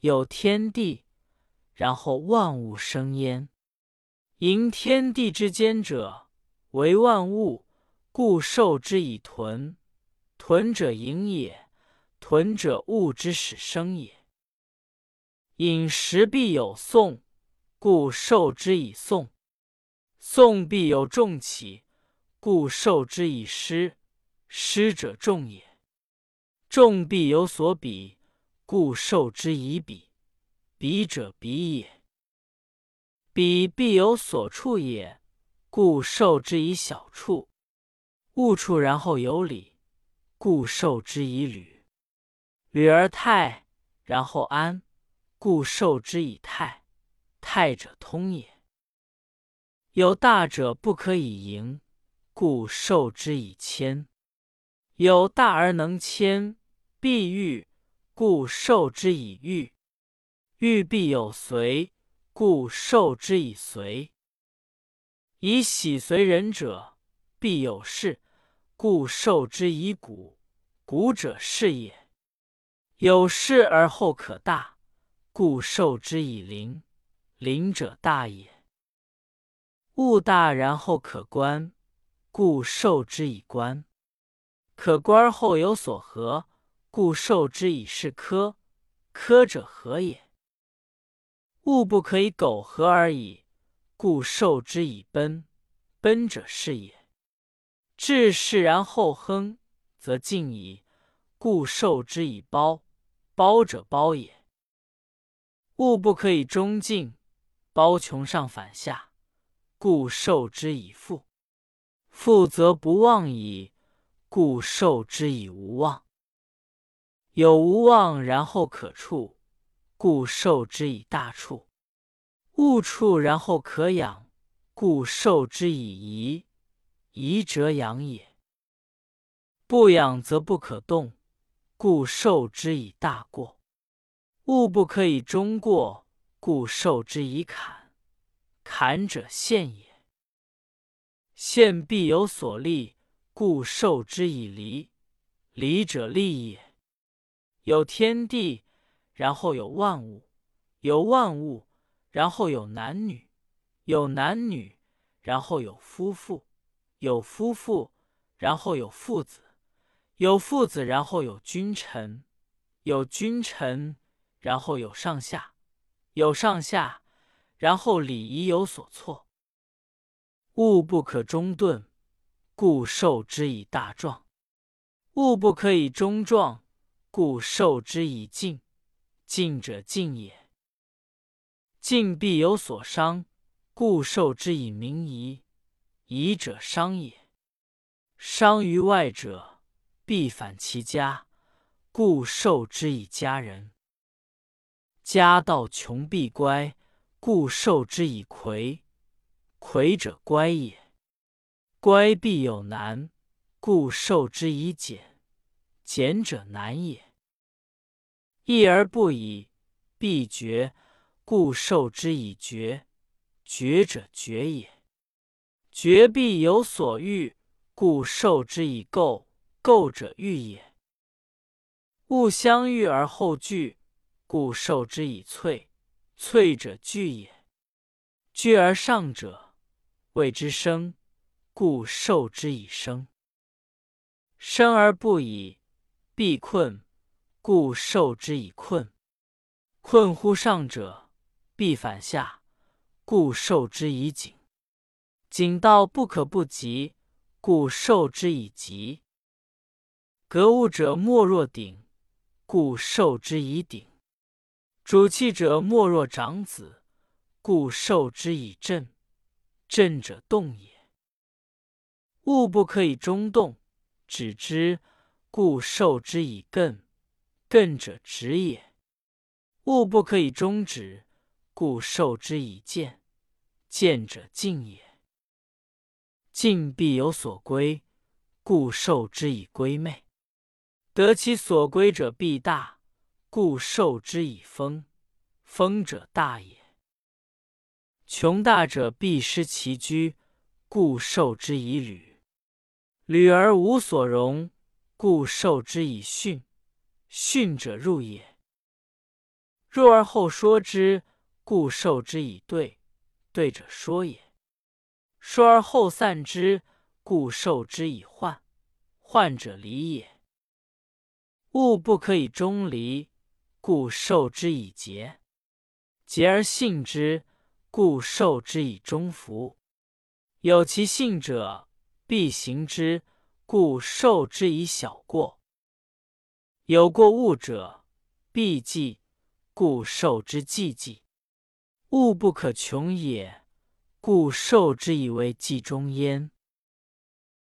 有天地，然后万物生焉。盈天地之间者，为万物，故受之以屯。屯者盈也，屯者物之始生也。饮食必有讼，故受之以讼；讼必有重起，故受之以师。师者众也。众必有所比，故受之以彼，彼者比也。彼必有所处也，故受之以小处。物处然后有理，故受之以履。履而泰，然后安。故受之以泰，泰者通也。有大者不可以盈，故受之以谦。有大而能谦，必欲，故受之以欲，欲必有随，故受之以随。以喜随人者，必有事，故受之以鼓。鼓者是也。有事而后可大。故受之以灵，灵者大也。物大然后可观，故受之以观。可观后有所合，故受之以是科。科者何也。物不可以苟合而已，故受之以奔。奔者是也。至是然后亨，则进矣，故受之以包。包者包也。物不可以中进，包穷上反下，故受之以富。富则不忘矣，故受之以无忘。有无望然后可处，故受之以大处。物处然后可养，故受之以宜。宜者养也。不养则不可动，故受之以大过。物不可以终过，故受之以坎。坎者陷也。陷必有所利，故受之以离。离者利也。有天地，然后有万物；有万物，然后有男女；有男女，然后有夫妇；有夫妇，然后有父子；有父子，然后有君臣；有君臣。然后有上下，有上下，然后礼仪有所错。物不可中顿，故受之以大壮；物不可以中壮，故受之以静。静者静也。静必有所伤，故受之以明夷。夷者伤也。伤于外者，必反其家，故受之以家人。家道穷必乖，故受之以魁。魁者乖也。乖必有难，故受之以俭。俭者难也。义而不以，必绝，故受之以绝。绝者绝也。绝必有所欲，故受之以垢。垢者欲也。物相遇而后聚。故受之以萃，萃者聚也。聚而上者，谓之生，故受之以生。生而不以，必困，故受之以困。困乎上者，必反下，故受之以紧。紧道不可不及，故受之以急。格物者莫若鼎，故受之以鼎。主气者莫若长子，故受之以震。震者动也。物不可以中动，止之，故受之以艮。艮者止也。物不可以终止，故受之以见。见者静也。静必有所归，故受之以归昧。得其所归者必大。故受之以丰，丰者大也。穷大者必失其居，故受之以履。履而无所容，故受之以训。训者入也。若而后说之，故受之以对，对者说也；说而后散之，故受之以患，患者离也。物不可以终离，故受之以节；节而信之，故受之以终服。有其信者，必行之，故受之以小过。有过物者，必计，故受之计记。物不可穷也，故受之以为计中焉。